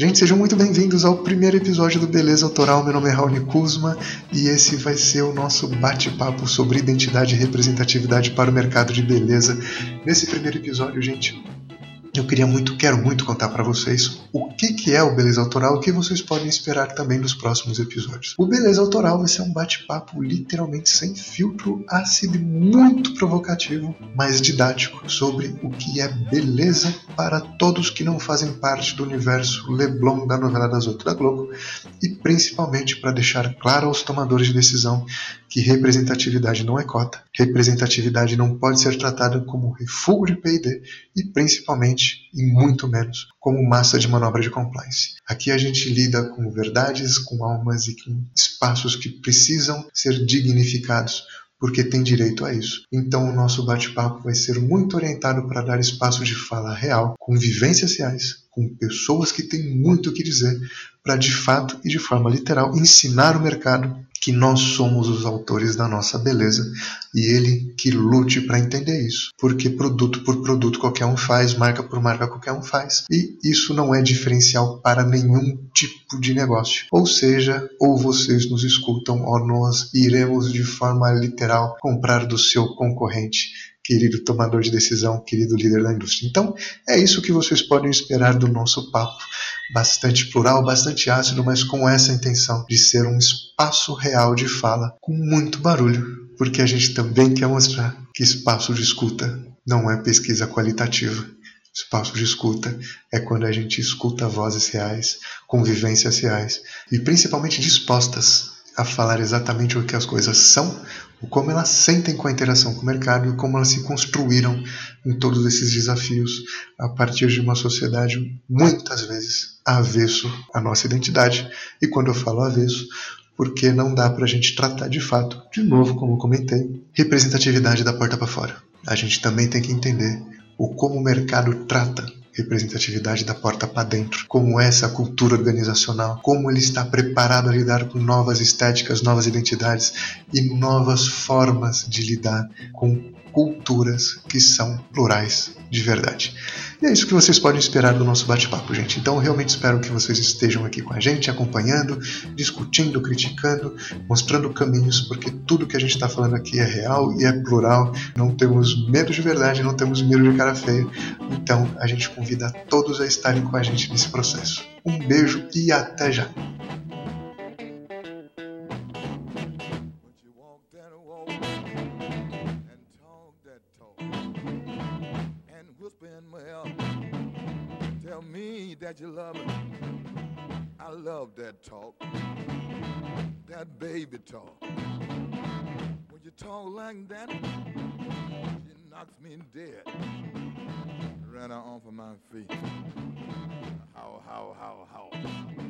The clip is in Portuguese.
Gente, sejam muito bem-vindos ao primeiro episódio do Beleza Autoral. Meu nome é Raoni Kuzma e esse vai ser o nosso bate-papo sobre identidade e representatividade para o mercado de beleza. Nesse primeiro episódio, gente, eu queria muito, quero muito contar para vocês o que, que é o Beleza Autoral e o que vocês podem esperar também nos próximos episódios. O Beleza Autoral vai ser um bate-papo literalmente sem filtro, ácido muito provocativo, mas didático sobre o que é beleza para todos que não fazem parte do universo Leblon da novela das outras da Globo e principalmente para deixar claro aos tomadores de decisão que representatividade não é cota, representatividade não pode ser tratada como refúgio de P&D e principalmente, e muito menos, como massa de manobra de compliance. Aqui a gente lida com verdades, com almas e com espaços que precisam ser dignificados porque tem direito a isso. Então o nosso bate-papo vai ser muito orientado para dar espaço de fala real, com vivências reais, com pessoas que têm muito o que dizer, para de fato e de forma literal ensinar o mercado que nós somos os autores da nossa beleza e ele que lute para entender isso, porque produto por produto qualquer um faz, marca por marca qualquer um faz, e isso não é diferencial para nenhum tipo de negócio. Ou seja, ou vocês nos escutam ou nós iremos de forma literal comprar do seu concorrente querido tomador de decisão, querido líder da indústria. Então, é isso que vocês podem esperar do nosso papo. Bastante plural, bastante ácido, mas com essa intenção de ser um espaço real de fala com muito barulho, porque a gente também quer mostrar que espaço de escuta não é pesquisa qualitativa. Espaço de escuta é quando a gente escuta vozes reais, convivências reais e principalmente dispostas a falar exatamente o que as coisas são, o como elas sentem com a interação com o mercado e como elas se construíram em todos esses desafios a partir de uma sociedade muitas vezes avesso à nossa identidade. E quando eu falo avesso, porque não dá para a gente tratar de fato, de novo, como comentei, representatividade da porta para fora. A gente também tem que entender o como o mercado trata representatividade da porta para dentro, como é essa cultura organizacional, como ele está preparado a lidar com novas estéticas, novas identidades e novas formas de lidar com culturas que são plurais de verdade. E é isso que vocês podem esperar do nosso bate-papo, gente. Então, eu realmente espero que vocês estejam aqui com a gente, acompanhando, discutindo, criticando, mostrando caminhos, porque tudo que a gente está falando aqui é real e é plural. Não temos medo de verdade, não temos medo de cara feia. Então, a gente convida todos a estarem com a gente nesse processo. Um beijo e até já! That you love me. I love that talk, that baby talk. When you talk like that, it knocks me dead. Ran off of my feet. How, how, how, how.